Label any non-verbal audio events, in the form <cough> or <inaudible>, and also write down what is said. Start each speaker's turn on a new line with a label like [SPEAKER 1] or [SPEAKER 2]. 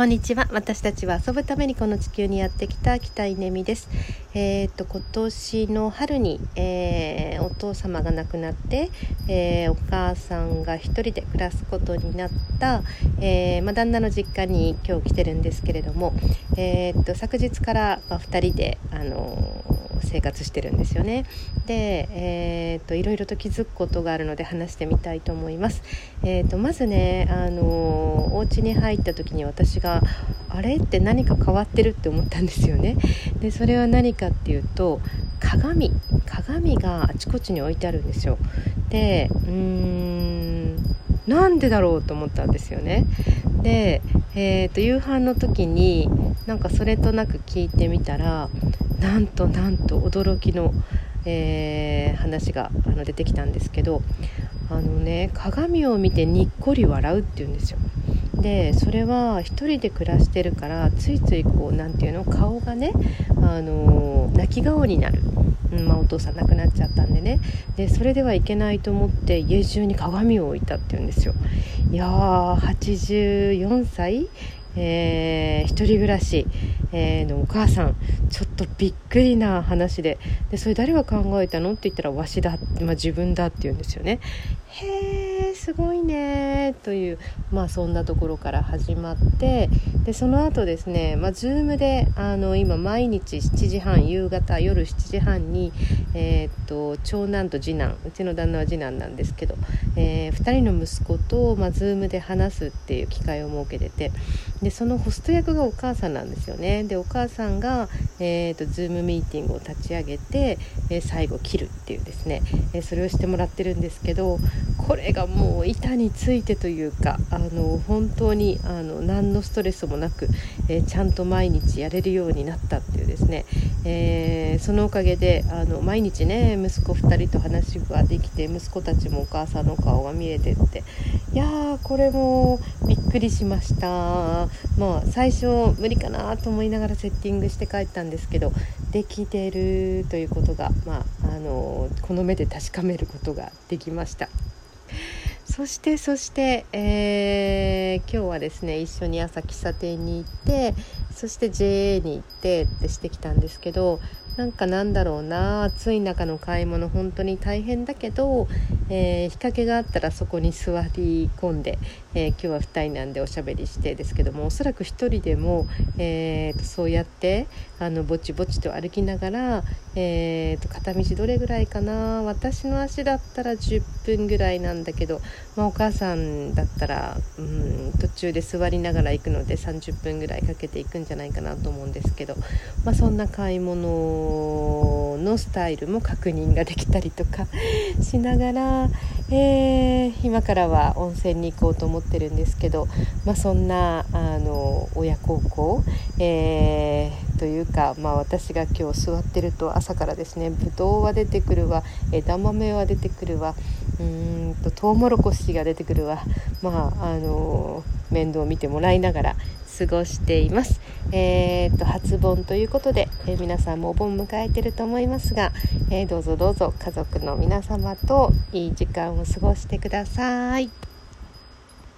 [SPEAKER 1] こんにちは。私たちは遊ぶためにこの地球にやってきた北井ねみです。えー、と今年の春に、えー、お父様が亡くなって、えー、お母さんが一人で暮らすことになった、えま、旦那の実家に今日来てるんですけれども、えっと昨日から、ま、2人であの生活してるんですよね。で、えーと、いろいろと気づくことがあるので話してみたいと思います、えーと、まずねあのお家に入った時に私があれ？って何か変わってるって思ったんですよね。でそれは何かっていうと鏡。鏡があちこちに置いてあるんですよ。でうーんなんでだろうと思ったんですよね。で、えーと夕飯の時になんかそれとなく聞いてみたらなんとなんと驚きの、えー、話があの出てきたんですけどあのね鏡を見てにっこり笑うって言うんですよ。でそれは1人で暮らしてるからついついこう何て言うの顔がね、あの泣き顔になる、うんまあ、お父さん亡くなっちゃったんでね。でそれではいけないと思って家中に鏡を置いたって言うんですよ。いやー84歳？えー、一人暮らし、えー、のお母さん。ちょっとびっくりな話で。でそれ誰が考えたの？って言ったらわしだ、まあ、自分だって言うんですよね。へえすごいねというまあそんなところから始まってでその後ですね、まあ、Zoom であの今毎日7時半夕方夜7時半に、えー、っと長男と次男うちの旦那は次男なんですけど、えー、2人の息子と、まあ、Zoom で話すっていう機会を設けててでそのホスト役がお母さんなんですよね。でお母さんが、えーと、ズームミーティングを立ち上げて、え、最後切るっていうですね、え、それをしてもらってるんですけどこれがもう板についてというかあの本当にあの何のストレスもなく、えー、ちゃんと毎日やれるようになったっていうですね、えそのおかげであの毎日ね息子2人と話ができて息子たちもお母さんの顔が見えてっていやーこれもびっくりしました。まあ最初無理かなと思いながらセッティングして帰ったんですけどできてるということが、まあ、あのこの目で確かめることができました。そしてそして、えー、今日はですね一緒に朝喫茶店に行ってそして JA に行ってってしてきたんですけどなんかなんだろうな暑い中の買い物本当に大変だけど、えー、日陰があったらそこに座り込んで、えー、今日は2人なんでおしゃべりしてですけどもおそらく1人でも、えーと、そうやってあのぼちぼちと歩きながら、えーと、片道どれぐらいかな私の足だったら10分ぐらいなんだけど、まあ、お母さんだったら、うん、途中で座りながら行くので30分ぐらいかけていくんじゃじゃないかなと思うんですけど、まあ、そんな買い物のスタイルも確認ができたりとか <laughs> しながら、えー、今からは温泉に行こうと思ってるんですけど、まあ、そんなあの親孝行、えー、というか、まあ、私が今日座ってると朝からですねぶどうは出てくるわ枝豆は出てくるわうんとトウモロコシが出てくるわ、まああの面倒を見てもらいながら過ごしています。えー、っと初盆ということで、えー、皆さんもお盆迎えてると思いますが、えー、どうぞどうぞ家族の皆様といい時間を過ごしてください。